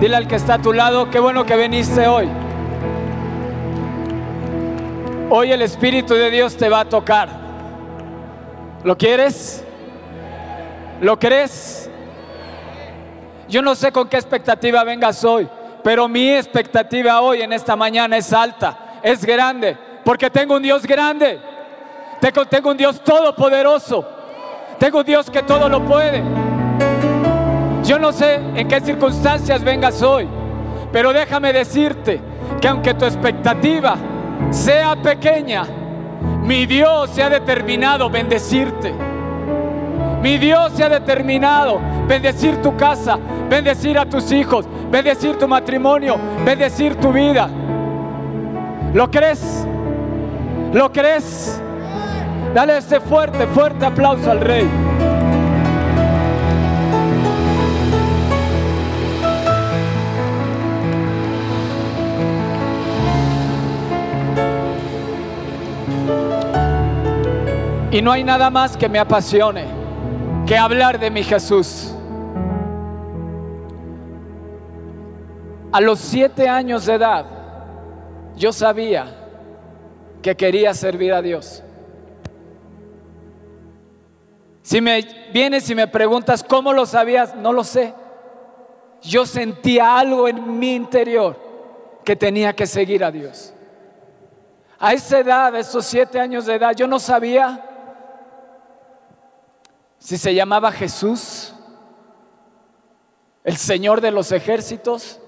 Dile al que está a tu lado, qué bueno que viniste hoy. Hoy el Espíritu de Dios te va a tocar. ¿Lo quieres? ¿Lo crees? Yo no sé con qué expectativa vengas hoy, pero mi expectativa hoy en esta mañana es alta, es grande, porque tengo un Dios grande, tengo, tengo un Dios todopoderoso, tengo un Dios que todo lo puede. Yo no sé en qué circunstancias vengas hoy, pero déjame decirte que aunque tu expectativa sea pequeña, mi Dios se ha determinado bendecirte. Mi Dios se ha determinado bendecir tu casa, bendecir a tus hijos, bendecir tu matrimonio, bendecir tu vida. ¿Lo crees? ¿Lo crees? Dale este fuerte, fuerte aplauso al Rey. Y no hay nada más que me apasione que hablar de mi Jesús. A los siete años de edad, yo sabía que quería servir a Dios. Si me vienes y me preguntas cómo lo sabías, no lo sé. Yo sentía algo en mi interior que tenía que seguir a Dios. A esa edad, a esos siete años de edad, yo no sabía si se llamaba Jesús, el Señor de los ejércitos,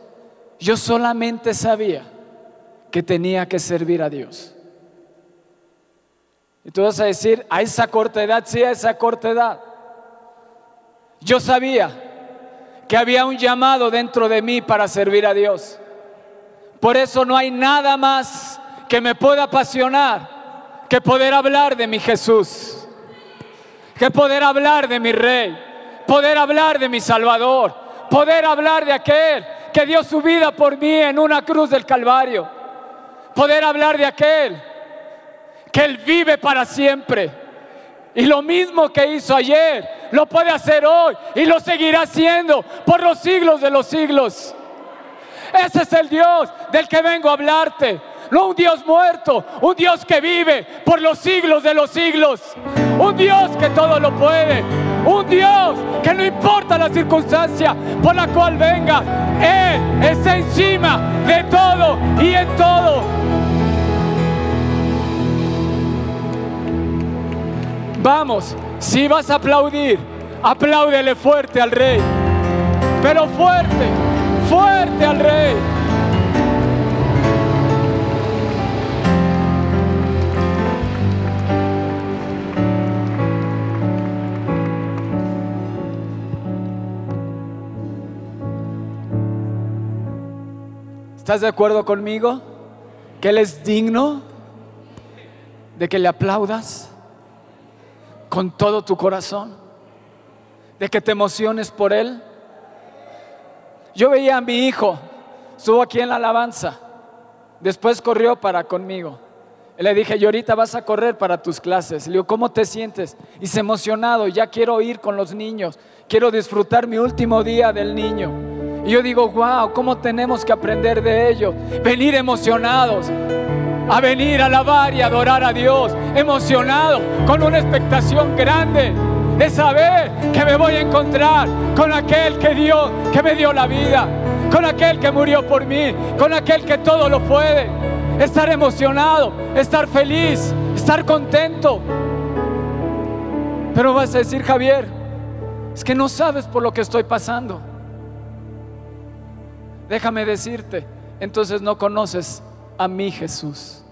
yo solamente sabía que tenía que servir a Dios. Y tú vas a decir, a esa corta edad, sí, a esa corta edad. Yo sabía que había un llamado dentro de mí para servir a Dios. Por eso no hay nada más que me pueda apasionar que poder hablar de mi Jesús que poder hablar de mi rey, poder hablar de mi Salvador, poder hablar de aquel que dio su vida por mí en una cruz del Calvario, poder hablar de aquel que Él vive para siempre. Y lo mismo que hizo ayer, lo puede hacer hoy y lo seguirá haciendo por los siglos de los siglos. Ese es el Dios del que vengo a hablarte. No un Dios muerto, un Dios que vive por los siglos de los siglos. Un Dios que todo lo puede. Un Dios que no importa la circunstancia por la cual venga, Él está encima de todo y en todo. Vamos, si vas a aplaudir, apláudele fuerte al Rey. Pero fuerte, fuerte al Rey. ¿Estás de acuerdo conmigo? Que Él es digno de que le aplaudas con todo tu corazón, de que te emociones por Él. Yo veía a mi hijo, estuvo aquí en la alabanza, después corrió para conmigo. le dije, y ahorita vas a correr para tus clases. Le digo, ¿cómo te sientes? Y se emocionado, ya quiero ir con los niños, quiero disfrutar mi último día del niño. Y yo digo, wow, ¿cómo tenemos que aprender de ellos? Venir emocionados, a venir a alabar y adorar a Dios, emocionado, con una expectación grande de saber que me voy a encontrar con aquel que dio, que me dio la vida, con aquel que murió por mí, con aquel que todo lo puede. Estar emocionado, estar feliz, estar contento. Pero vas a decir, Javier, es que no sabes por lo que estoy pasando. Déjame decirte, entonces no conoces a mi Jesús.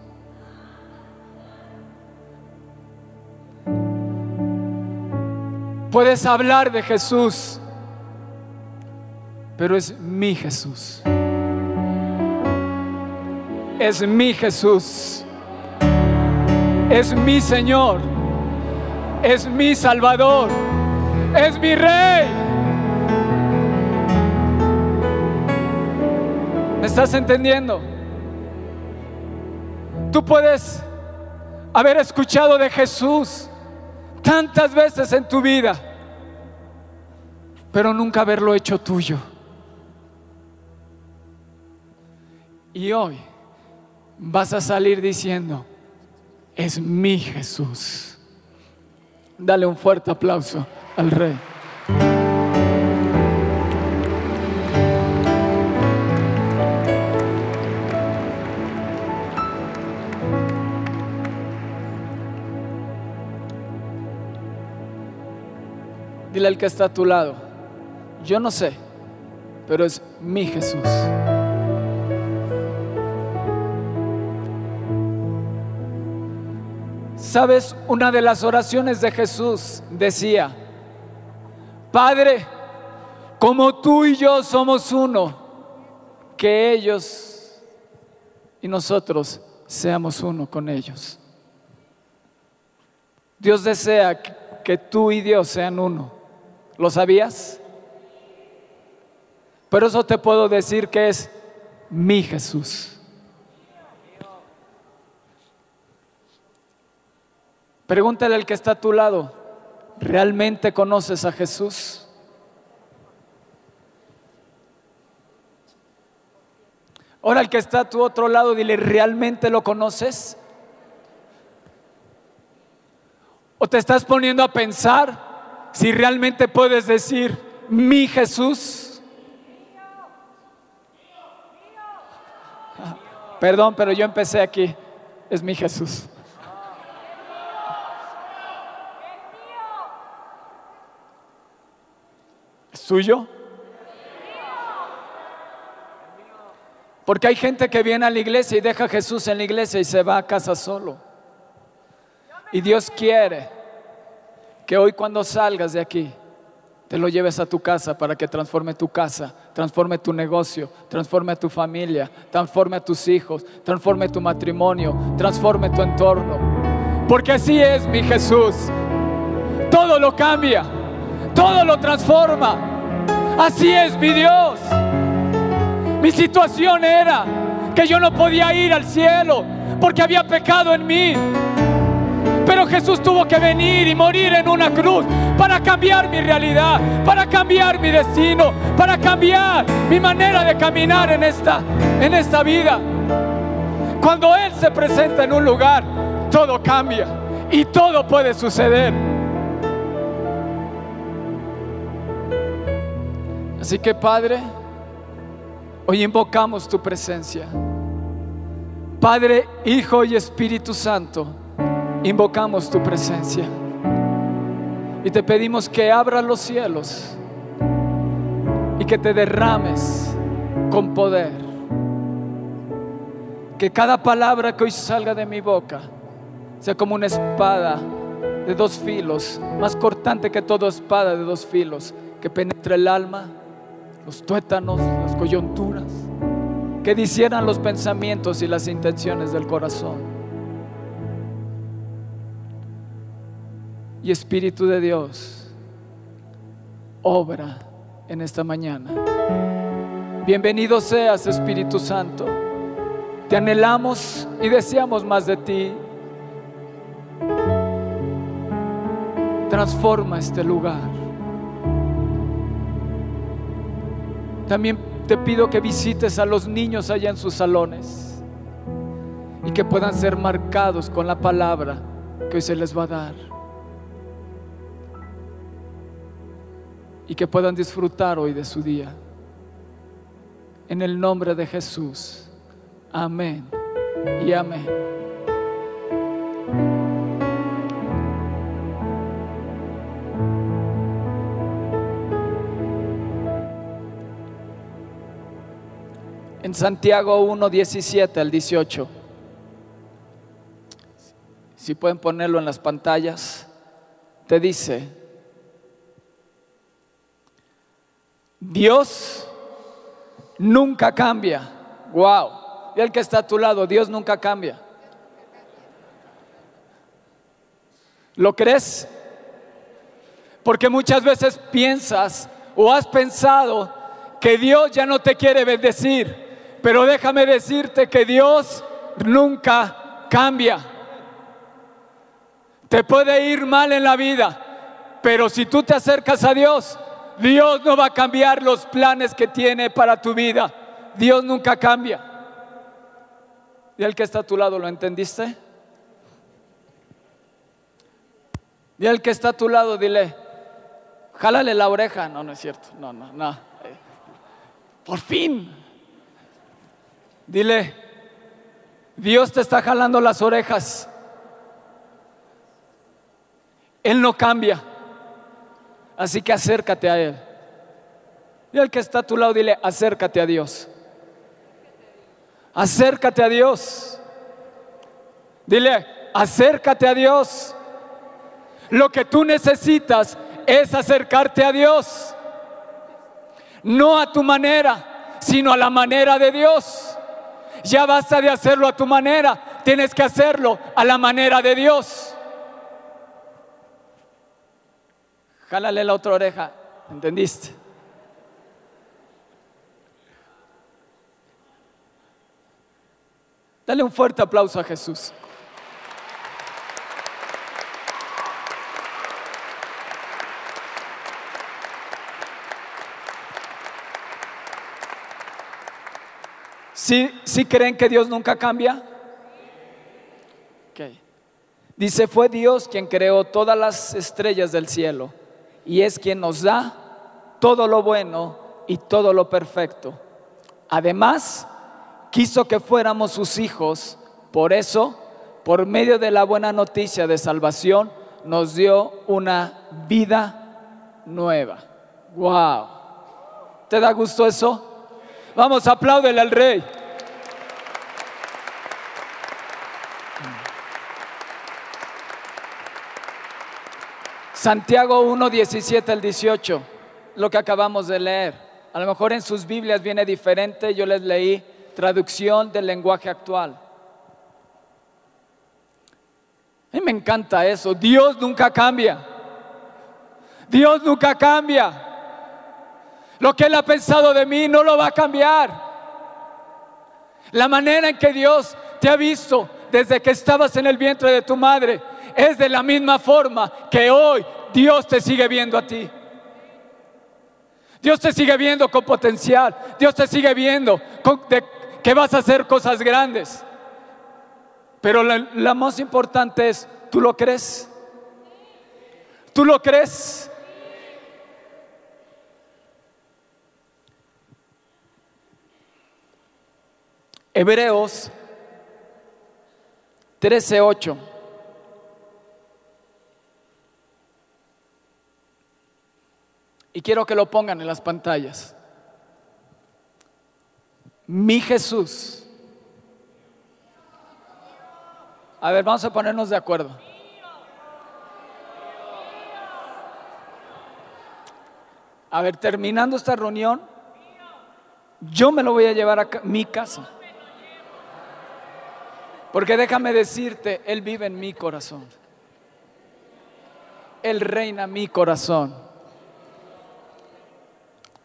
Puedes hablar de Jesús, pero es mi Jesús. Es mi Jesús. Es mi Señor. Es mi Salvador. Es mi Rey. ¿Me estás entendiendo? Tú puedes haber escuchado de Jesús tantas veces en tu vida, pero nunca haberlo hecho tuyo. Y hoy vas a salir diciendo, es mi Jesús. Dale un fuerte aplauso al rey. Dile al que está a tu lado, yo no sé, pero es mi Jesús. Sabes, una de las oraciones de Jesús decía, Padre, como tú y yo somos uno, que ellos y nosotros seamos uno con ellos. Dios desea que tú y Dios sean uno. ¿Lo sabías? Pero eso te puedo decir que es mi Jesús. Pregúntale al que está a tu lado, ¿realmente conoces a Jesús? Ahora el que está a tu otro lado, dile, ¿realmente lo conoces? ¿O te estás poniendo a pensar si realmente puedes decir, mi Jesús? Perdón, pero yo empecé aquí, es mi Jesús. suyo? Porque hay gente que viene a la iglesia y deja a Jesús en la iglesia y se va a casa solo. Y Dios quiere que hoy cuando salgas de aquí, te lo lleves a tu casa para que transforme tu casa, transforme tu negocio, transforme tu familia, transforme a tus hijos, transforme tu matrimonio, transforme tu entorno. Porque así es mi Jesús. Todo lo cambia, todo lo transforma. Así es mi Dios. Mi situación era que yo no podía ir al cielo porque había pecado en mí. Pero Jesús tuvo que venir y morir en una cruz para cambiar mi realidad, para cambiar mi destino, para cambiar mi manera de caminar en esta, en esta vida. Cuando Él se presenta en un lugar, todo cambia y todo puede suceder. Así que Padre, hoy invocamos tu presencia. Padre, Hijo y Espíritu Santo, invocamos tu presencia. Y te pedimos que abras los cielos y que te derrames con poder. Que cada palabra que hoy salga de mi boca sea como una espada de dos filos, más cortante que toda espada de dos filos, que penetre el alma los tuétanos, las coyunturas, que disieran los pensamientos y las intenciones del corazón. Y Espíritu de Dios, obra en esta mañana. Bienvenido seas, Espíritu Santo. Te anhelamos y deseamos más de ti. Transforma este lugar. También te pido que visites a los niños allá en sus salones y que puedan ser marcados con la palabra que hoy se les va a dar. Y que puedan disfrutar hoy de su día. En el nombre de Jesús. Amén y amén. en Santiago 1, 17 al 18. Si pueden ponerlo en las pantallas, te dice, Dios nunca cambia. Wow. Y el que está a tu lado, Dios nunca cambia. ¿Lo crees? Porque muchas veces piensas o has pensado que Dios ya no te quiere bendecir pero déjame decirte que Dios nunca cambia. Te puede ir mal en la vida, pero si tú te acercas a Dios, Dios no va a cambiar los planes que tiene para tu vida. Dios nunca cambia. Y el que está a tu lado, ¿lo entendiste? Y el que está a tu lado, dile, jálale la oreja. No, no es cierto. No, no, no. Por fin. Dile, Dios te está jalando las orejas. Él no cambia. Así que acércate a Él. Y el que está a tu lado, dile, acércate a Dios. Acércate a Dios. Dile, acércate a Dios. Lo que tú necesitas es acercarte a Dios. No a tu manera, sino a la manera de Dios. Ya basta de hacerlo a tu manera, tienes que hacerlo a la manera de Dios. Jálale la otra oreja, ¿entendiste? Dale un fuerte aplauso a Jesús. ¿Sí, creen que Dios nunca cambia? Dice, fue Dios quien creó todas las estrellas del cielo y es quien nos da todo lo bueno y todo lo perfecto. Además, quiso que fuéramos sus hijos, por eso, por medio de la buena noticia de salvación, nos dio una vida nueva. ¡Wow! ¿Te da gusto eso? Vamos, apláudele al rey. Santiago 1, 17 al 18, lo que acabamos de leer. A lo mejor en sus Biblias viene diferente, yo les leí traducción del lenguaje actual. A mí me encanta eso, Dios nunca cambia. Dios nunca cambia. Lo que Él ha pensado de mí no lo va a cambiar. La manera en que Dios te ha visto desde que estabas en el vientre de tu madre es de la misma forma que hoy Dios te sigue viendo a ti. Dios te sigue viendo con potencial. Dios te sigue viendo que vas a hacer cosas grandes. Pero la, más importante es, ¿tú lo crees? ¿Tú lo crees? Hebreos 13:8. Y quiero que lo pongan en las pantallas. Mi Jesús. A ver, vamos a ponernos de acuerdo. A ver, terminando esta reunión, yo me lo voy a llevar a mi casa. Porque déjame decirte, Él vive en mi corazón. Él reina mi corazón.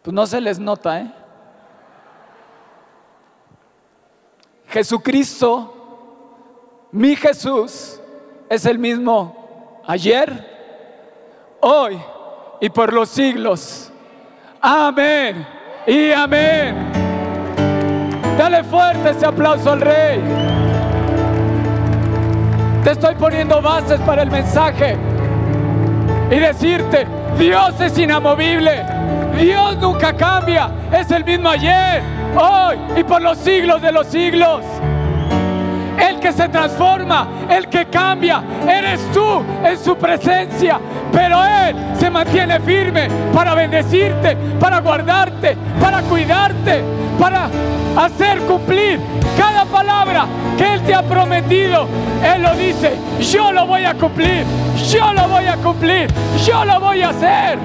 Pues no se les nota, ¿eh? Jesucristo, mi Jesús, es el mismo ayer, hoy y por los siglos. Amén y amén. Dale fuerte ese aplauso al Rey. Te estoy poniendo bases para el mensaje y decirte, Dios es inamovible, Dios nunca cambia, es el mismo ayer, hoy y por los siglos de los siglos. El que se transforma, el que cambia, eres tú en su presencia. Pero Él se mantiene firme para bendecirte, para guardarte, para cuidarte, para hacer cumplir cada palabra que Él te ha prometido. Él lo dice, yo lo voy a cumplir, yo lo voy a cumplir, yo lo voy a hacer.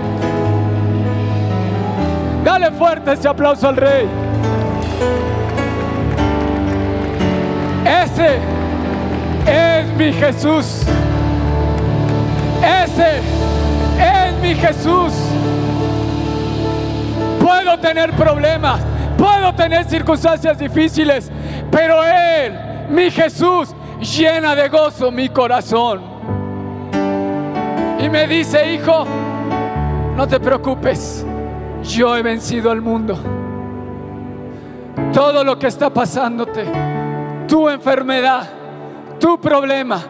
Dale fuerte ese aplauso al Rey. Ese es mi Jesús. Ese es mi Jesús. Puedo tener problemas, puedo tener circunstancias difíciles, pero Él, mi Jesús, llena de gozo mi corazón. Y me dice, hijo, no te preocupes, yo he vencido al mundo. Todo lo que está pasándote tu enfermedad, tu problema,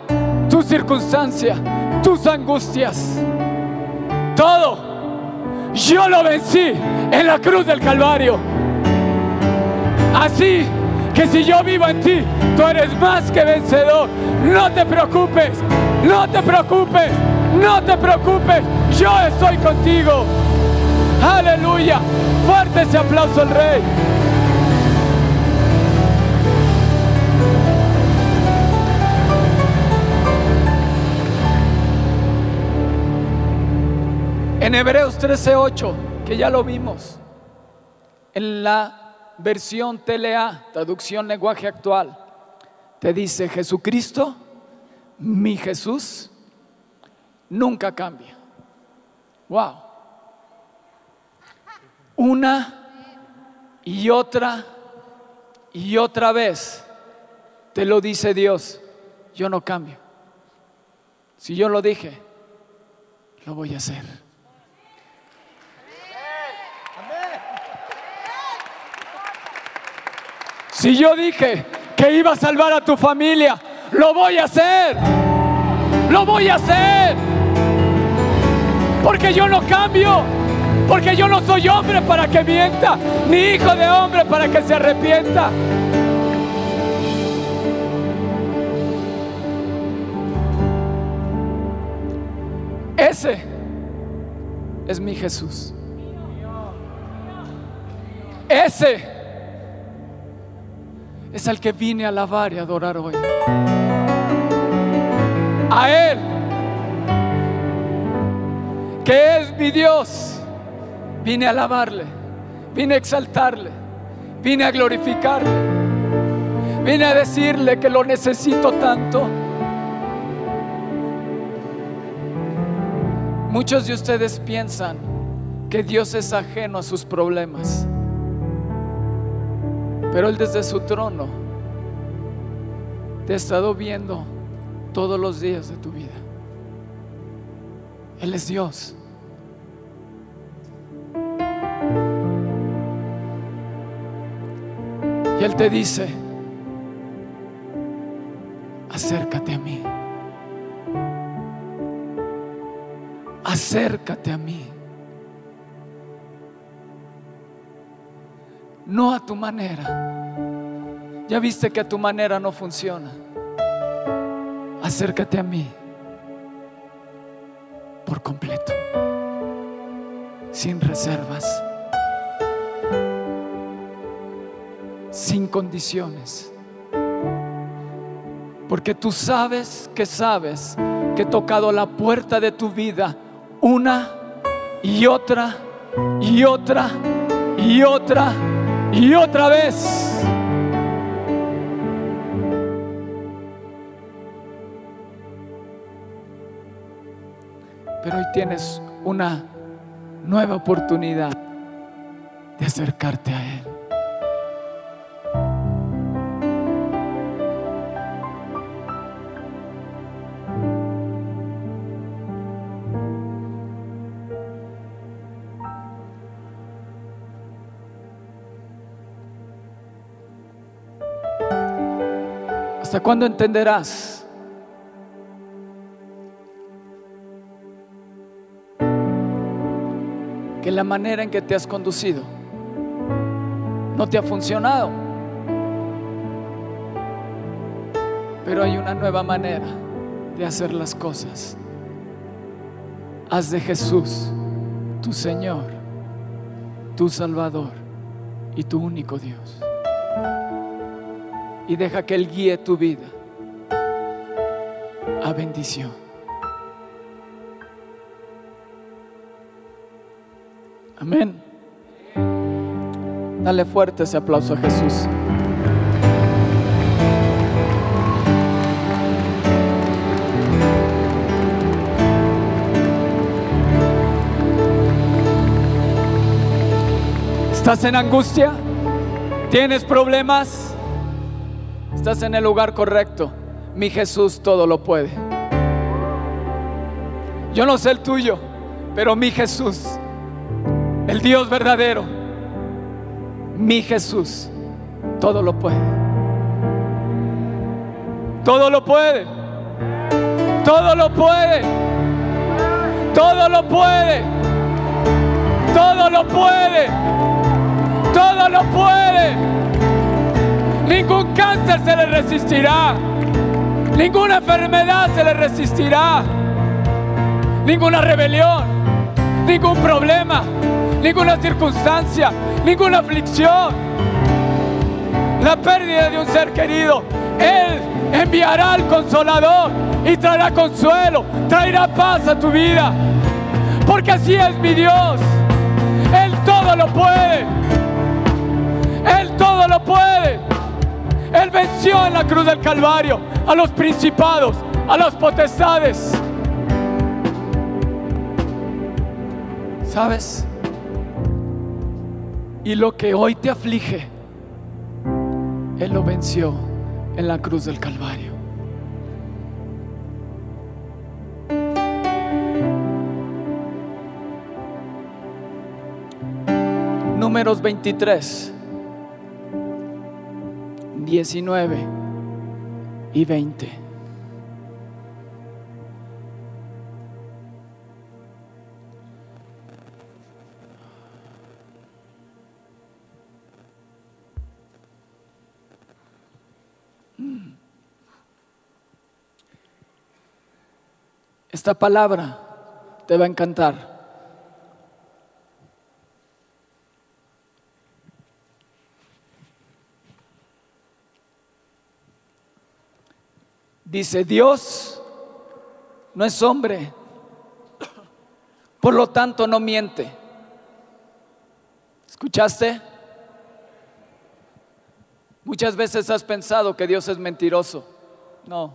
tu circunstancia, tus angustias. Todo. Yo lo vencí en la cruz del Calvario. Así que si yo vivo en ti, tú eres más que vencedor. No te preocupes, no te preocupes, no te preocupes. Yo estoy contigo. Aleluya. Fuerte ese aplauso al rey. En Hebreos 13:8, que ya lo vimos, en la versión TLA, traducción lenguaje actual, te dice Jesucristo, mi Jesús, nunca cambia. Wow. Una y otra y otra vez te lo dice Dios, yo no cambio. Si yo lo dije, lo voy a hacer. Si yo dije que iba a salvar a tu familia, lo voy a hacer. Lo voy a hacer. Porque yo no cambio. Porque yo no soy hombre para que mienta, ni hijo de hombre para que se arrepienta. Ese es mi Jesús. Ese es al que vine a alabar y adorar hoy. A Él, que es mi Dios, vine a alabarle, vine a exaltarle, vine a glorificarle, vine a decirle que lo necesito tanto. Muchos de ustedes piensan que Dios es ajeno a sus problemas. Pero Él desde su trono te ha estado viendo todos los días de tu vida. Él es Dios. Él te dice, acércate a mí. Acércate a mí. no a tu manera. Ya viste que a tu manera no funciona. Acércate a mí por completo, sin reservas, sin condiciones. Porque tú sabes que sabes que he tocado la puerta de tu vida una y otra y otra y otra y otra vez. Pero hoy tienes una nueva oportunidad de acercarte a Él. Cuándo entenderás? Que la manera en que te has conducido no te ha funcionado. Pero hay una nueva manera de hacer las cosas. Haz de Jesús tu Señor, tu Salvador y tu único Dios y deja que Él guíe tu vida a bendición. Amén. Dale fuerte ese aplauso a Jesús. ¿Estás en angustia? ¿Tienes problemas? Estás en el lugar correcto. Mi Jesús todo lo puede. Yo no sé el tuyo, pero mi Jesús, el Dios verdadero, mi Jesús, todo lo puede. Todo lo puede. Todo lo puede. Todo lo puede. Todo lo puede. Todo lo puede. Ningún cáncer se le resistirá. Ninguna enfermedad se le resistirá. Ninguna rebelión. Ningún problema. Ninguna circunstancia. Ninguna aflicción. La pérdida de un ser querido. Él enviará al consolador y traerá consuelo. Traerá paz a tu vida. Porque así es mi Dios. Él todo lo puede. Él todo lo puede. Él venció en la cruz del Calvario a los principados, a las potestades. ¿Sabes? Y lo que hoy te aflige, Él lo venció en la cruz del Calvario. Números 23, 19 y 20. Esta palabra te va a encantar. Dice, Dios no es hombre, por lo tanto no miente. ¿Escuchaste? Muchas veces has pensado que Dios es mentiroso. No,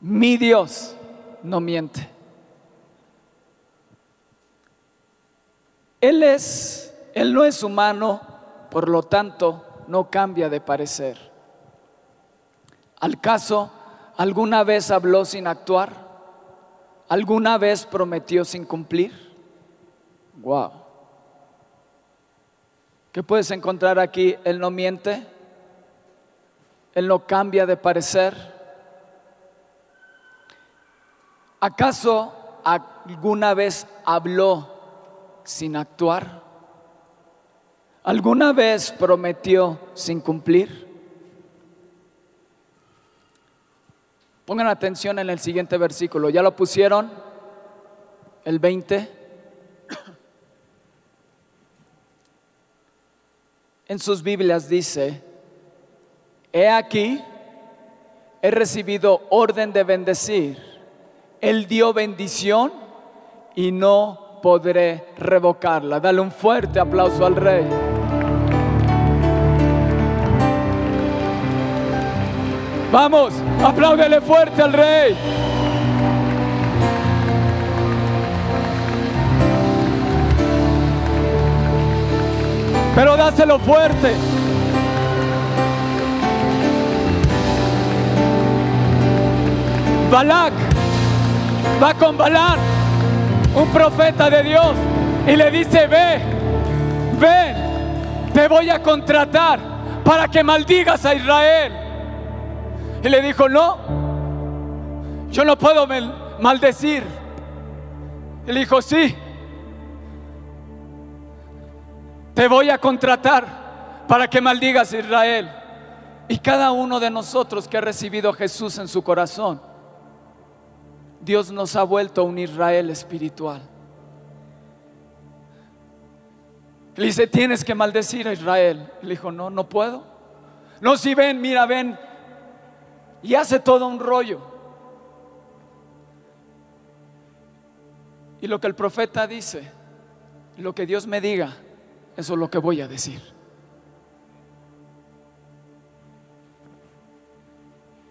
mi Dios no miente. Él es, Él no es humano, por lo tanto no cambia de parecer. Al caso, ¿Alguna vez habló sin actuar? ¿Alguna vez prometió sin cumplir? Wow. ¿Qué puedes encontrar aquí? Él no miente. Él no cambia de parecer. ¿Acaso alguna vez habló sin actuar? ¿Alguna vez prometió sin cumplir? Pongan atención en el siguiente versículo. ¿Ya lo pusieron? El 20. En sus Biblias dice, he aquí, he recibido orden de bendecir. Él dio bendición y no podré revocarla. Dale un fuerte aplauso al rey. Vamos, apláudele fuerte al rey. Pero dáselo fuerte. Balak va con Balán, un profeta de Dios, y le dice, ve, ven, te voy a contratar para que maldigas a Israel. Y le dijo, no, yo no puedo maldecir. Y dijo, sí, te voy a contratar para que maldigas a Israel. Y cada uno de nosotros que ha recibido a Jesús en su corazón, Dios nos ha vuelto un Israel espiritual. Le dice, tienes que maldecir a Israel. Le dijo, no, no puedo. No, si ven, mira, ven, y hace todo un rollo. Y lo que el profeta dice, lo que Dios me diga, eso es lo que voy a decir.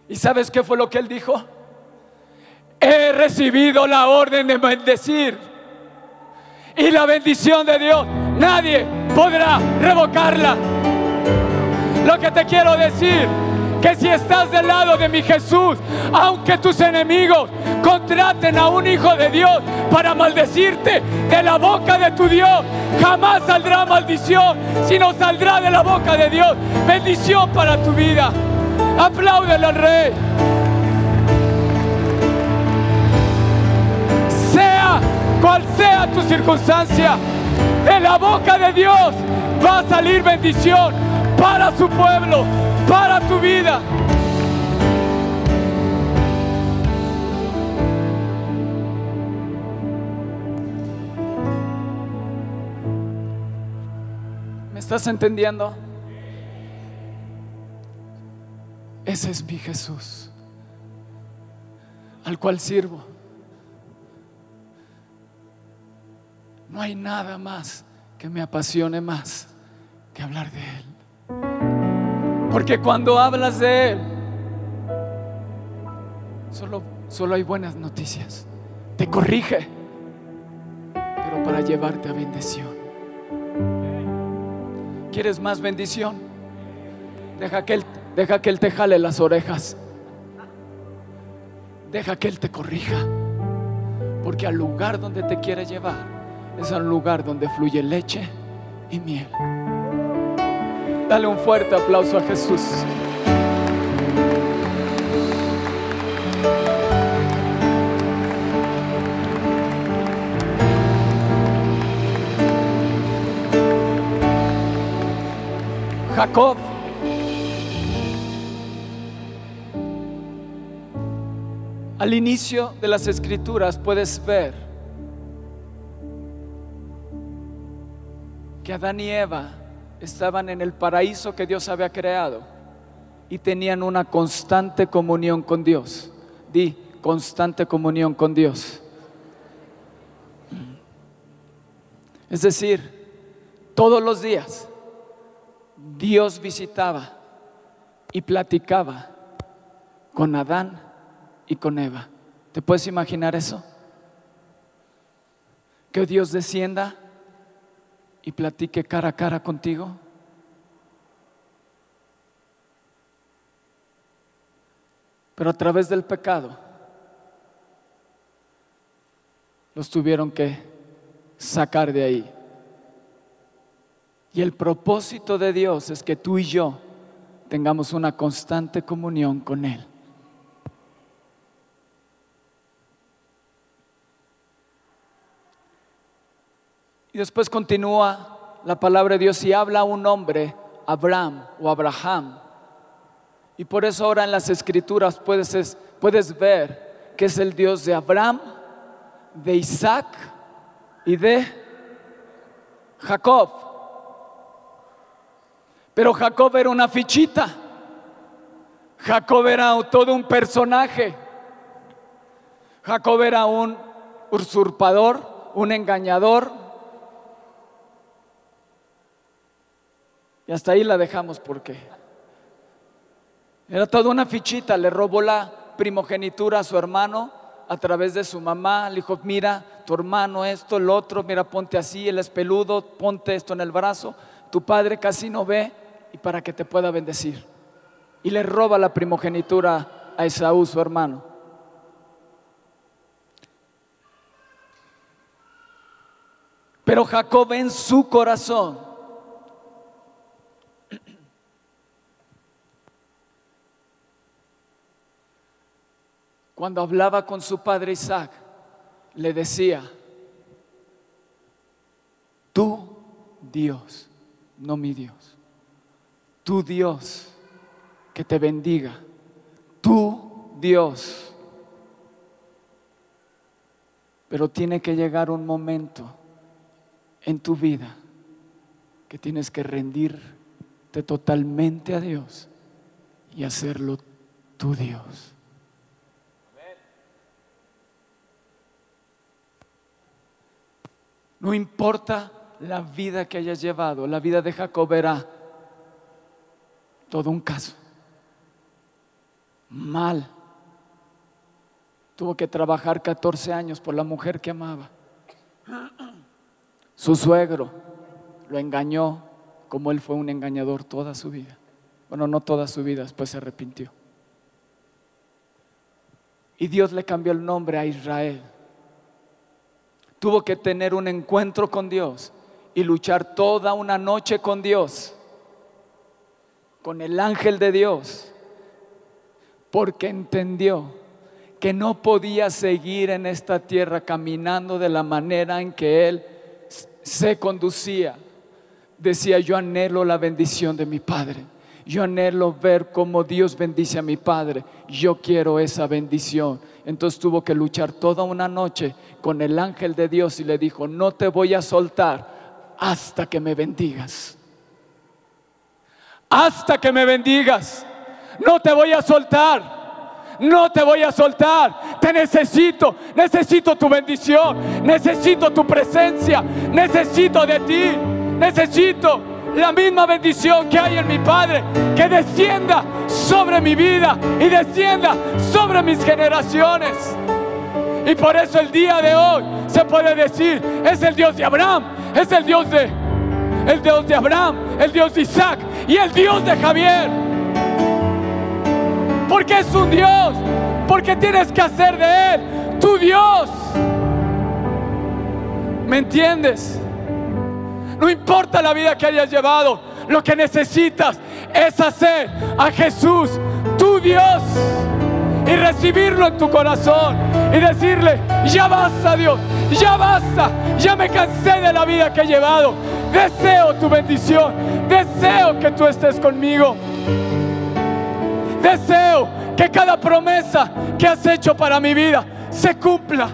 ¿Y sabes qué fue lo que él dijo? He recibido la orden de bendecir. Y la bendición de Dios, nadie podrá revocarla. Lo que te quiero decir que si estás del lado de mi Jesús, aunque tus enemigos contraten a un hijo de Dios para maldecirte de la boca de tu Dios, jamás saldrá maldición, sino saldrá de la boca de Dios bendición para tu vida. Apláudele al rey. Sea cual sea tu circunstancia, en la boca de Dios va a salir bendición para su pueblo, para tu vida. ¿Me estás entendiendo? Ese es mi Jesús, al cual sirvo. No hay nada más que me apasione más que hablar de Él. Porque cuando hablas de Él, solo, solo hay buenas noticias. Te corrige, pero para llevarte a bendición. ¿Quieres más bendición? Deja que Él, deja que él te jale las orejas. Deja que Él te corrija. Porque al lugar donde te quiere llevar es al lugar donde fluye leche y miel. Dale un fuerte aplauso a Jesús. Jacob. Al inicio de las escrituras puedes ver que Adán y Eva estaban en el paraíso que Dios había creado y tenían una constante comunión con Dios. Di, constante comunión con Dios. Es decir, todos los días Dios visitaba y platicaba con Adán y con Eva. ¿Te puedes imaginar eso? Que Dios descienda y platique cara a cara contigo. Pero a través del pecado los tuvieron que sacar de ahí. Y el propósito de Dios es que tú y yo tengamos una constante comunión con Él. Y después continúa la palabra de Dios y habla a un hombre, Abraham o Abraham. Y por eso ahora en las escrituras puedes, puedes ver que es el Dios de Abraham, de Isaac y de Jacob. Pero Jacob era una fichita. Jacob era todo un personaje. Jacob era un usurpador, un engañador. Y hasta ahí la dejamos porque era toda una fichita. Le robó la primogenitura a su hermano a través de su mamá. Le dijo, mira, tu hermano esto, el otro, mira, ponte así, él es peludo, ponte esto en el brazo. Tu padre casi no ve y para que te pueda bendecir. Y le roba la primogenitura a Esaú, su hermano. Pero Jacob en su corazón cuando hablaba con su padre Isaac, le decía, tú Dios, no mi Dios tu Dios que te bendiga, tu Dios. Pero tiene que llegar un momento en tu vida que tienes que rendirte totalmente a Dios y hacerlo tu Dios. No importa la vida que hayas llevado, la vida de Jacob era todo un caso. Mal. Tuvo que trabajar 14 años por la mujer que amaba. Su suegro lo engañó como él fue un engañador toda su vida. Bueno, no toda su vida, después se arrepintió. Y Dios le cambió el nombre a Israel. Tuvo que tener un encuentro con Dios y luchar toda una noche con Dios con el ángel de Dios porque entendió que no podía seguir en esta tierra caminando de la manera en que él se conducía. Decía, yo anhelo la bendición de mi Padre. Yo anhelo ver cómo Dios bendice a mi Padre. Yo quiero esa bendición. Entonces tuvo que luchar toda una noche con el ángel de Dios y le dijo, no te voy a soltar hasta que me bendigas. Hasta que me bendigas. No te voy a soltar no te voy a soltar. Te necesito, necesito tu bendición, necesito tu presencia, necesito de ti, necesito la misma bendición que hay en mi Padre, que descienda sobre mi vida y descienda sobre mis generaciones. Y por eso el día de hoy se puede decir, es el Dios de Abraham, es el Dios de el Dios de Abraham, el Dios de Isaac y el Dios de Javier. Porque es un Dios, porque tienes que hacer de él tu Dios. ¿Me entiendes? No importa la vida que hayas llevado, lo que necesitas es hacer a Jesús tu Dios y recibirlo en tu corazón y decirle, ya basta Dios, ya basta, ya me cansé de la vida que he llevado, deseo tu bendición, deseo que tú estés conmigo, deseo que cada promesa que has hecho para mi vida se cumpla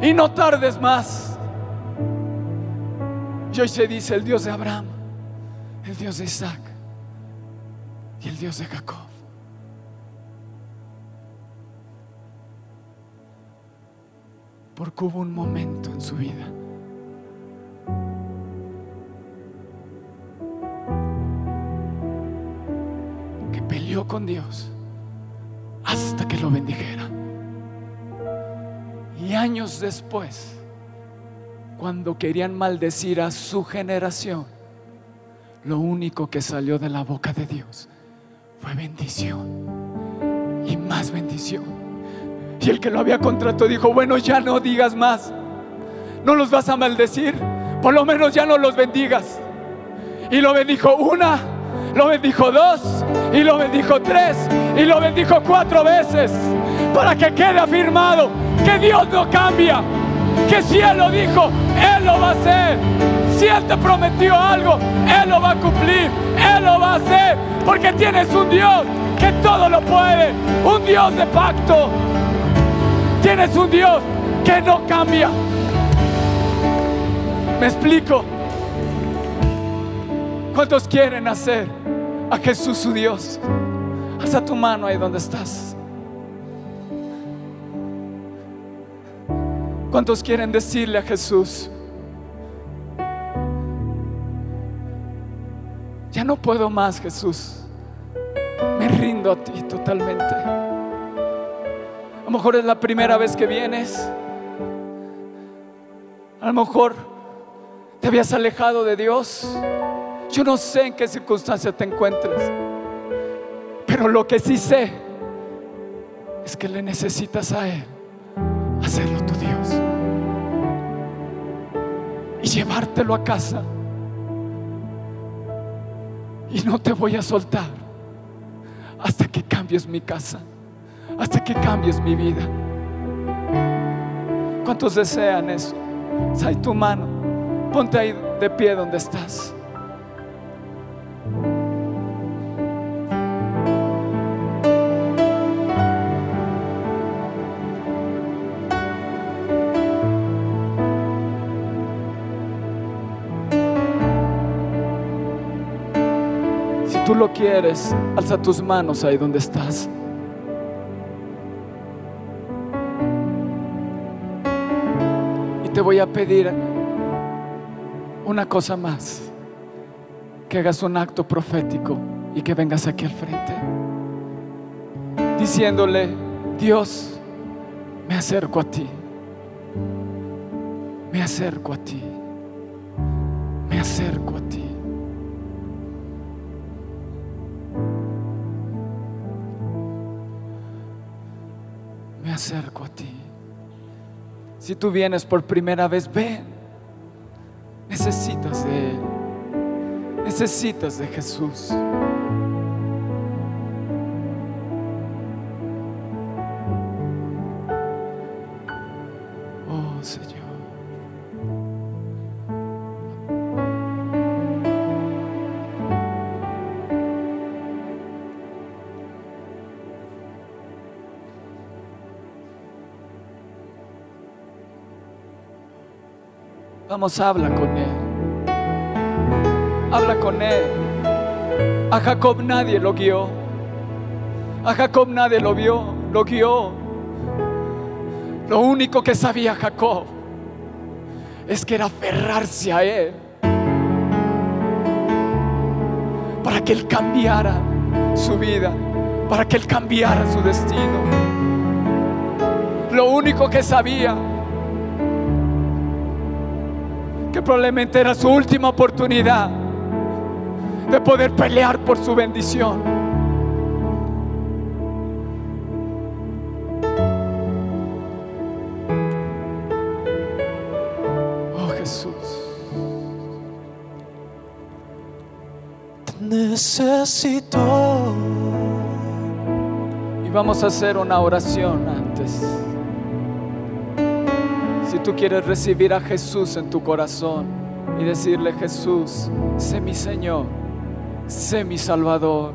y no tardes más. Y hoy se dice el Dios de Abraham, el Dios de Isaac y el Dios de Jacob. Porque hubo un momento en su vida que peleó con Dios hasta que lo bendijera. Y años después, cuando querían maldecir a su generación, lo único que salió de la boca de Dios fue bendición y más bendición. Y el que lo había contratado dijo, bueno, ya no digas más, no los vas a maldecir, por lo menos ya no los bendigas. Y lo bendijo una, lo bendijo dos, y lo bendijo tres, y lo bendijo cuatro veces, para que quede afirmado que Dios no cambia que si Él lo dijo, Él lo va a hacer. Si Él te prometió algo, Él lo va a cumplir, Él lo va a hacer, porque tienes un Dios que todo lo puede, un Dios de pacto. Tienes un Dios que no cambia. ¿Me explico? ¿Cuántos quieren hacer a Jesús su Dios? Haz tu mano ahí donde estás. ¿Cuántos quieren decirle a Jesús? Ya no puedo más, Jesús. Me rindo a ti totalmente. A lo mejor es la primera vez que vienes. A lo mejor te habías alejado de Dios. Yo no sé en qué circunstancia te encuentres. Pero lo que sí sé es que le necesitas a Él llevártelo a casa. Y no te voy a soltar hasta que cambies mi casa, hasta que cambies mi vida. ¿Cuántos desean eso? Sai tu mano, ponte ahí de pie donde estás. Lo quieres, alza tus manos ahí donde estás. Y te voy a pedir una cosa más, que hagas un acto profético y que vengas aquí al frente, diciéndole, Dios, me acerco a ti, me acerco a ti, me acerco a ti. Acerco a ti. Si tú vienes por primera vez, ven. Necesitas de Él. Necesitas de Jesús. Habla con Él. Habla con Él. A Jacob nadie lo guió. A Jacob nadie lo vio, lo guió. Lo único que sabía Jacob es que era aferrarse a Él para que Él cambiara su vida, para que Él cambiara su destino. Lo único que sabía, que probablemente era su última oportunidad de poder pelear por su bendición. Oh Jesús. necesito. Y vamos a hacer una oración antes. Si tú quieres recibir a Jesús en tu corazón y decirle, Jesús, sé mi Señor, sé mi Salvador,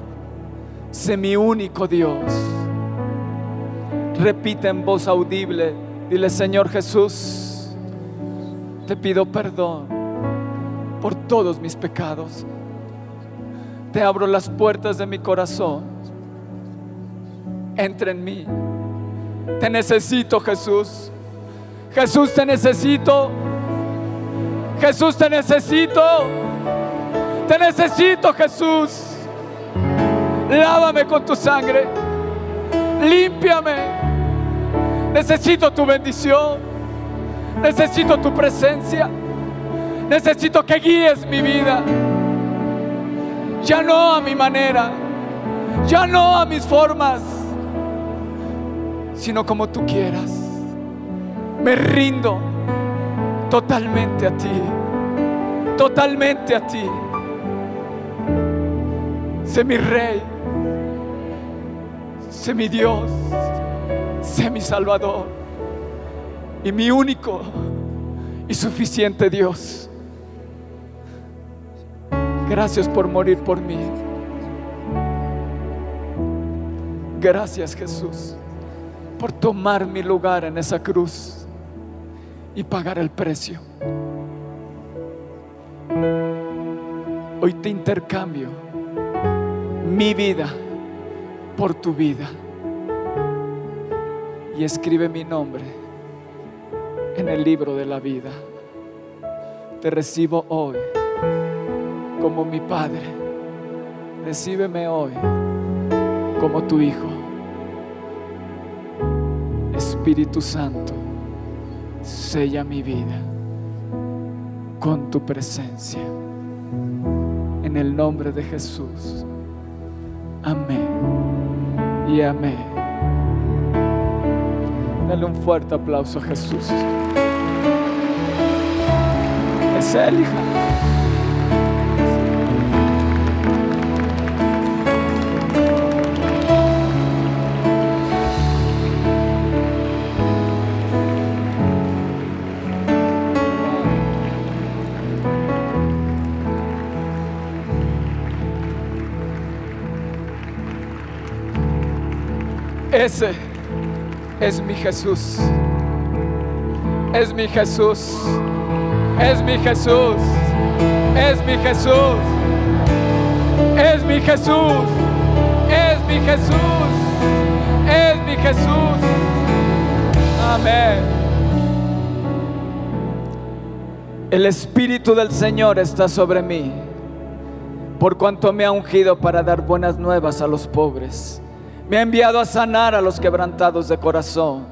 sé mi único Dios. Repite en voz audible, dile, Señor Jesús, te pido perdón por todos mis pecados. Te abro las puertas de mi corazón. Entra en mí. Te necesito, Jesús. Jesús, te necesito. Jesús, te necesito. Te necesito, Jesús. Lávame con tu sangre. Límpiame. Necesito tu bendición. Necesito tu presencia. Necesito que guíes mi vida. Ya no a mi manera. Ya no a mis formas. Sino como tú quieras. Me rindo totalmente a ti. Totalmente a ti. Sé mi rey. Sé mi Dios. Sé mi Salvador. Y mi único y suficiente Dios. Gracias por morir por mí. Gracias Jesús por tomar mi lugar en esa cruz y pagar el precio. Hoy te intercambio mi vida por tu vida y escribe mi nombre en el libro de la vida. Te recibo hoy como mi Padre. Recíbeme hoy como tu Hijo. Espíritu Santo, sella mi vida con tu presencia. En el nombre de Jesús. Amén. Y amén. Dale un fuerte aplauso a Jesús. Es Él, hija. Ese es mi Jesús. Es mi Jesús. Es mi Jesús. Es mi Jesús. Es mi Jesús. Es mi Jesús. Es mi Jesús. Amén. El Espíritu del Señor está sobre mí, por cuanto me ha ungido para dar buenas nuevas a los pobres me ha enviado a sanar a los quebrantados de corazón,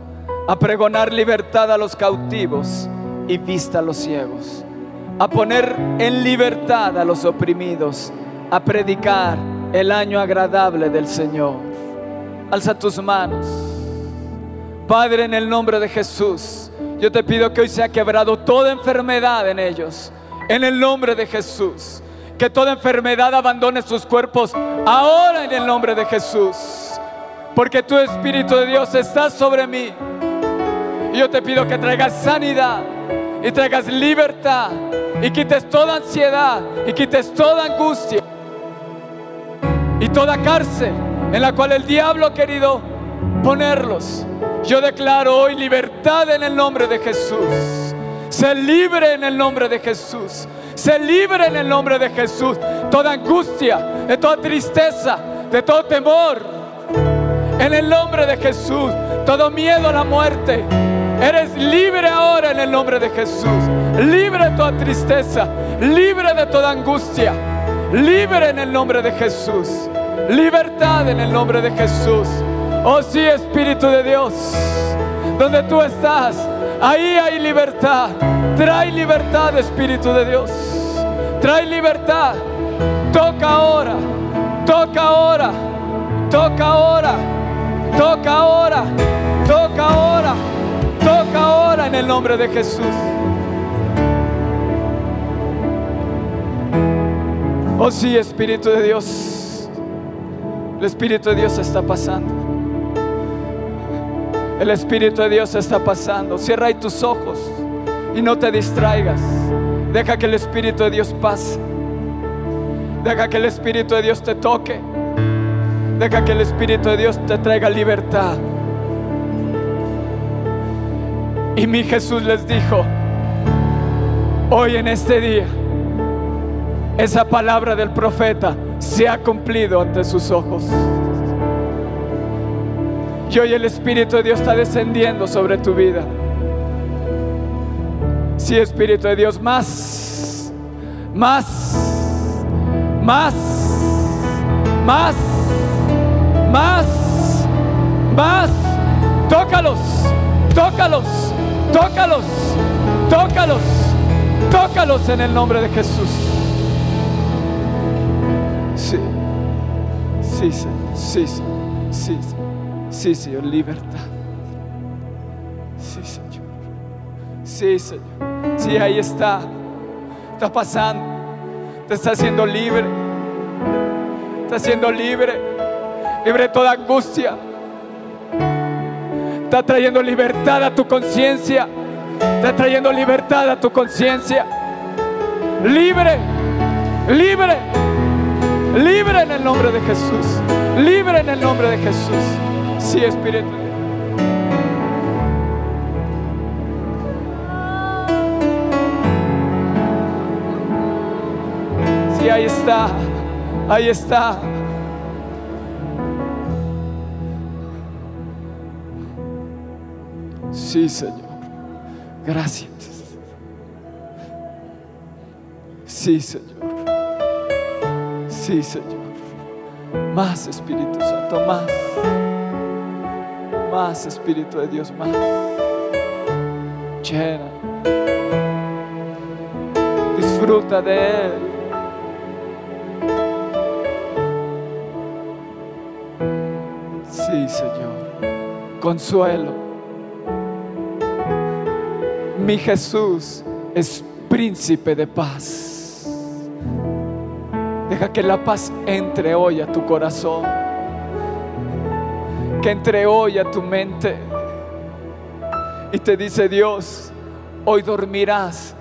a pregonar libertad a los cautivos y vista a los ciegos, a poner en libertad a los oprimidos, a predicar el año agradable del Señor. Alza tus manos. Padre, en el nombre de Jesús, yo te pido que hoy sea quebrado toda enfermedad en ellos. En el nombre de Jesús. Que toda enfermedad abandone sus cuerpos ahora en el nombre de Jesús porque tu Espíritu de Dios está sobre mí. Y yo te pido que traigas sanidad y traigas libertad y quites toda ansiedad y quites toda angustia y toda cárcel en la cual el diablo ha querido ponerlos. Yo declaro hoy libertad en el nombre de Jesús, Sé libre en el nombre de Jesús. Sé libre en el nombre de Jesús. Toda angustia, de toda tristeza, de todo temor. En el nombre de Jesús. Todo miedo a la muerte. Eres libre ahora en el nombre de Jesús. Libre de toda tristeza. Libre de toda angustia. Libre en el nombre de Jesús. Libertad en el nombre de Jesús. Oh sí, Espíritu de Dios. Donde tú estás, ahí hay libertad. Trae libertad, Espíritu de Dios. Trae libertad. Toca ahora. Toca ahora. Toca ahora. Toca ahora. Toca ahora. Toca ahora en el nombre de Jesús. Oh sí, Espíritu de Dios. El Espíritu de Dios está pasando. El Espíritu de Dios está pasando. Cierra ahí tus ojos y no te distraigas. Deja que el Espíritu de Dios pase. Deja que el Espíritu de Dios te toque. Deja que el Espíritu de Dios te traiga libertad. Y mi Jesús les dijo, hoy en este día, esa palabra del profeta se ha cumplido ante sus ojos. Y hoy el Espíritu de Dios está descendiendo sobre tu vida. Sí, Espíritu de Dios, más, más, más, más, más, más. Tócalos, tócalos, tócalos, tócalos, tócalos en el nombre de Jesús. Sí, sí, sí, sí, sí, sí, Señor, libertad. Sí, Señor. Sí, Señor. Sí, ahí está. Está pasando. Te está haciendo libre. Está haciendo libre. Libre toda angustia. Está trayendo libertad a tu conciencia. Está trayendo libertad a tu conciencia. Libre. Libre. Libre en el nombre de Jesús. Libre en el nombre de Jesús. Sí, Espíritu. Sí, ahí está. Ahí está. Sí, Señor. Gracias. Sí, Señor. Sí, Señor. Más Espíritu Santo, más. Más Espíritu de Dios, más. Llena. Disfruta de Él. Sí, Señor. Consuelo. Mi Jesús es príncipe de paz. Deja que la paz entre hoy a tu corazón. Que entre hoy a tu mente. Y te dice Dios, hoy dormirás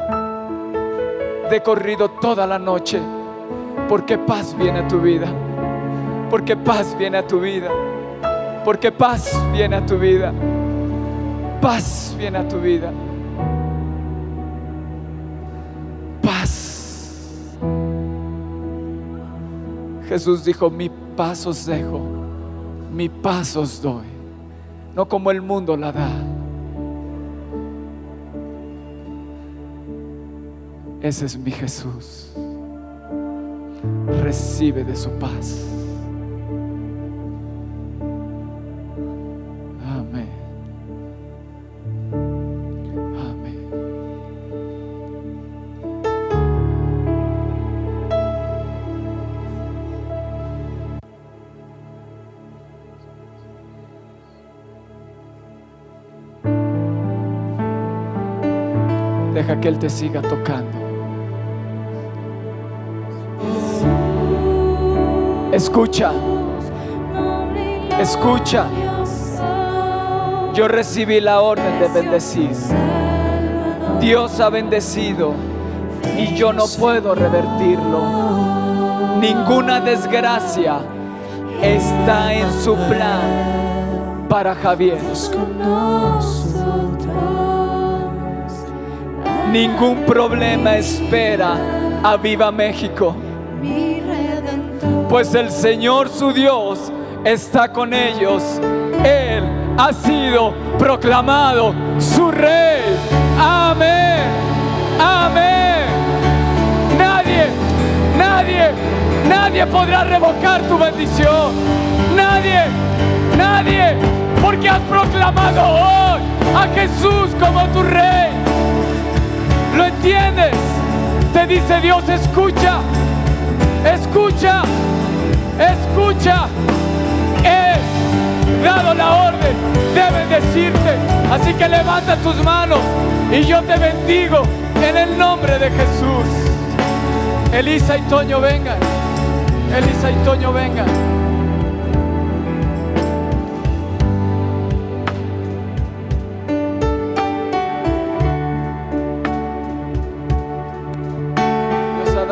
de corrido toda la noche. Porque paz viene a tu vida. Porque paz viene a tu vida. Porque paz viene a tu vida. Paz viene a tu vida. Jesús dijo, mi paz os dejo, mi paz os doy, no como el mundo la da. Ese es mi Jesús. Recibe de su paz. Siga tocando. Escucha, escucha. Yo recibí la orden de bendecir. Dios ha bendecido y yo no puedo revertirlo. Ninguna desgracia está en su plan para Javier. Ningún problema espera a Viva México. Pues el Señor su Dios está con ellos. Él ha sido proclamado su rey. Amén. Amén. Nadie, nadie, nadie podrá revocar tu bendición. Nadie, nadie. Porque has proclamado hoy a Jesús como tu rey. ¿Lo entiendes? Te dice Dios, escucha. Escucha, escucha. He dado la orden de bendecirte. Así que levanta tus manos y yo te bendigo en el nombre de Jesús. Elisa y Toño, vengan. Elisa y Toño, vengan.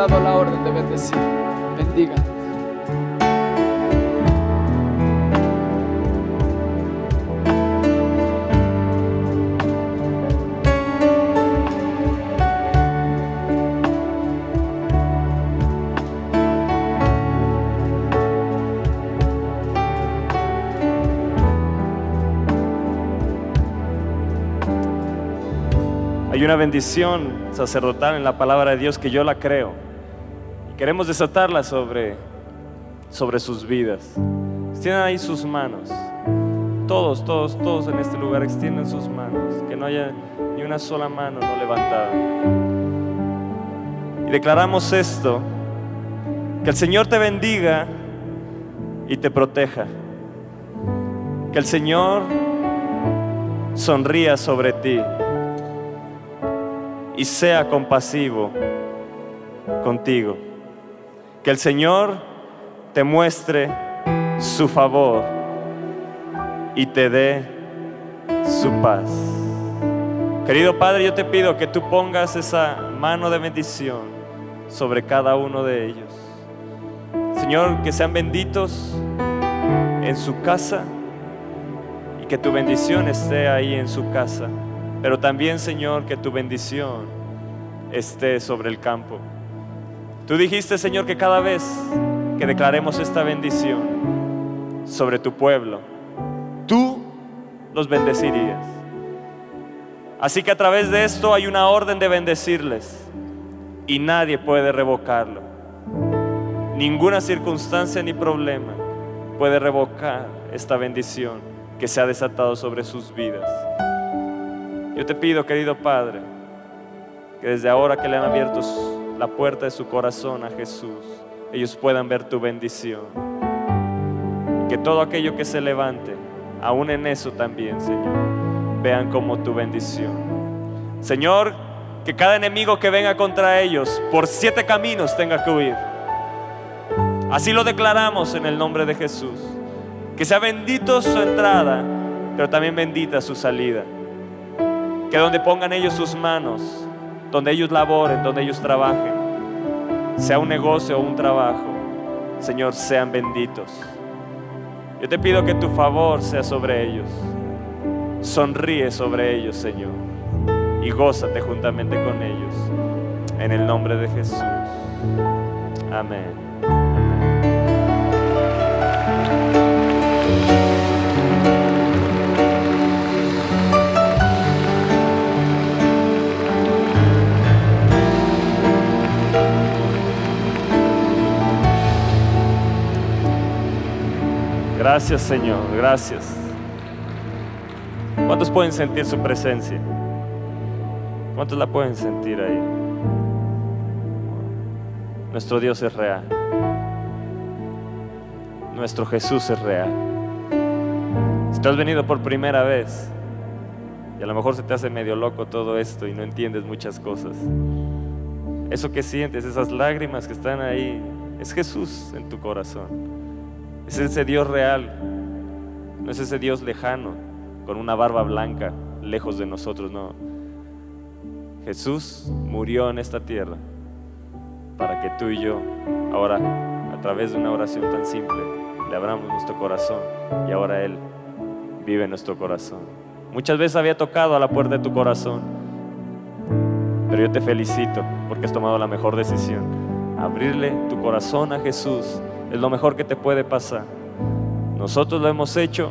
Dado la orden de bendecir. Bendiga. Hay una bendición sacerdotal en la palabra de Dios que yo la creo. Queremos desatarla sobre, sobre sus vidas. Extiendan ahí sus manos. Todos, todos, todos en este lugar extienden sus manos. Que no haya ni una sola mano no levantada. Y declaramos esto. Que el Señor te bendiga y te proteja. Que el Señor sonría sobre ti y sea compasivo contigo. Que el Señor te muestre su favor y te dé su paz. Querido Padre, yo te pido que tú pongas esa mano de bendición sobre cada uno de ellos. Señor, que sean benditos en su casa y que tu bendición esté ahí en su casa. Pero también, Señor, que tu bendición esté sobre el campo. Tú dijiste, Señor, que cada vez que declaremos esta bendición sobre tu pueblo, tú los bendecirías. Así que a través de esto hay una orden de bendecirles y nadie puede revocarlo. Ninguna circunstancia ni problema puede revocar esta bendición que se ha desatado sobre sus vidas. Yo te pido, querido Padre, que desde ahora que le han abierto la puerta de su corazón a Jesús, ellos puedan ver tu bendición. Que todo aquello que se levante, aún en eso también, Señor, vean como tu bendición. Señor, que cada enemigo que venga contra ellos por siete caminos tenga que huir. Así lo declaramos en el nombre de Jesús. Que sea bendito su entrada, pero también bendita su salida. Que donde pongan ellos sus manos, donde ellos laboren, donde ellos trabajen, sea un negocio o un trabajo, Señor, sean benditos. Yo te pido que tu favor sea sobre ellos. Sonríe sobre ellos, Señor, y gózate juntamente con ellos. En el nombre de Jesús. Amén. Gracias Señor, gracias. ¿Cuántos pueden sentir su presencia? ¿Cuántos la pueden sentir ahí? Nuestro Dios es real. Nuestro Jesús es real. Si tú has venido por primera vez y a lo mejor se te hace medio loco todo esto y no entiendes muchas cosas, eso que sientes, esas lágrimas que están ahí, es Jesús en tu corazón. Es ese Dios real, no es ese Dios lejano, con una barba blanca, lejos de nosotros, no. Jesús murió en esta tierra para que tú y yo, ahora, a través de una oración tan simple, le abramos nuestro corazón y ahora Él vive en nuestro corazón. Muchas veces había tocado a la puerta de tu corazón, Pero yo te felicito porque has tomado la mejor decisión. Abrirle tu corazón a Jesús es lo mejor que te puede pasar. Nosotros lo hemos hecho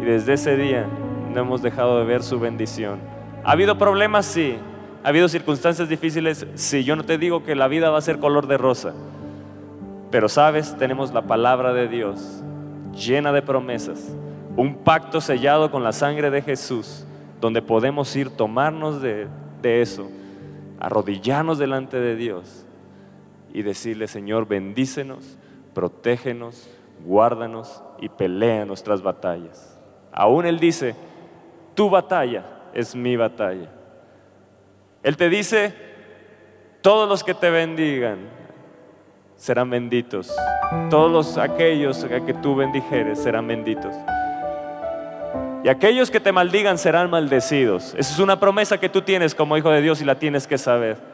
y desde ese día no hemos dejado de ver su bendición. ¿Ha habido problemas? Sí. ¿Ha habido circunstancias difíciles? Sí. Yo no te digo que la vida va a ser color de rosa. Pero sabes, tenemos la palabra de Dios llena de promesas. Un pacto sellado con la sangre de Jesús, donde podemos ir, tomarnos de, de eso, arrodillarnos delante de Dios y decirle, Señor, bendícenos, protégenos, guárdanos y pelea nuestras batallas. Aún Él dice, tu batalla es mi batalla. Él te dice, todos los que te bendigan serán benditos. Todos los, aquellos a que tú bendijeres serán benditos. Y aquellos que te maldigan serán maldecidos. Esa es una promesa que tú tienes como hijo de Dios y la tienes que saber.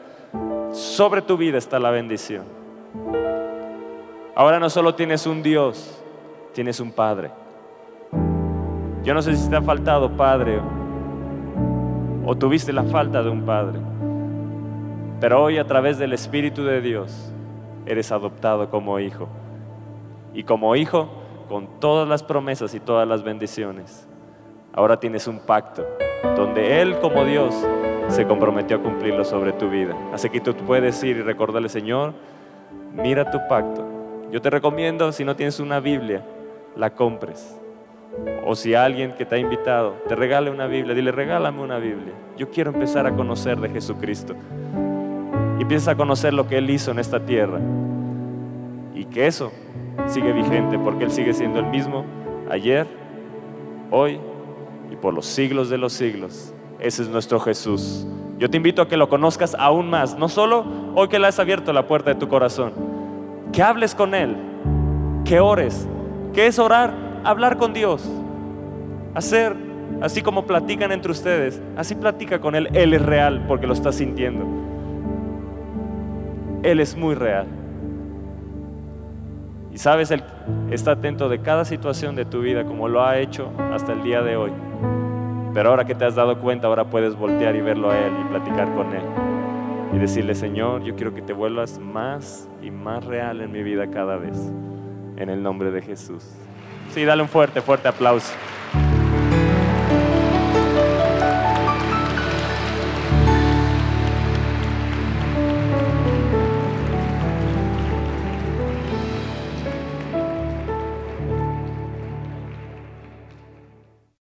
Sobre tu vida está la bendición. Ahora no solo tienes un Dios, tienes un Padre. Yo no sé si te ha faltado Padre o tuviste la falta de un Padre. Pero hoy a través del Espíritu de Dios eres adoptado como hijo. Y como hijo, con todas las promesas y todas las bendiciones. Ahora tienes un pacto donde Él como Dios se comprometió a cumplirlo sobre tu vida. Así que tú puedes ir y recordarle, Señor, mira tu pacto. Yo te recomiendo, si no tienes una Biblia, la compres. O si alguien que te ha invitado te regale una Biblia, dile, regálame una Biblia. Yo quiero empezar a conocer de Jesucristo. Y empiezas a conocer lo que Él hizo en esta tierra. Y que eso sigue vigente porque Él sigue siendo el mismo ayer, hoy y por los siglos de los siglos. Ese es nuestro Jesús. Yo te invito a que lo conozcas aún más, no solo hoy que le has abierto la puerta de tu corazón, que hables con Él, que ores, que es orar, hablar con Dios, hacer así como platican entre ustedes, así platica con Él, Él es real porque lo está sintiendo. Él es muy real. Y sabes, Él está atento de cada situación de tu vida como lo ha hecho hasta el día de hoy. Pero ahora que te has dado cuenta, ahora puedes voltear y verlo a Él y platicar con Él. Y decirle, Señor, yo quiero que te vuelvas más y más real en mi vida cada vez. En el nombre de Jesús. Sí, dale un fuerte, fuerte aplauso.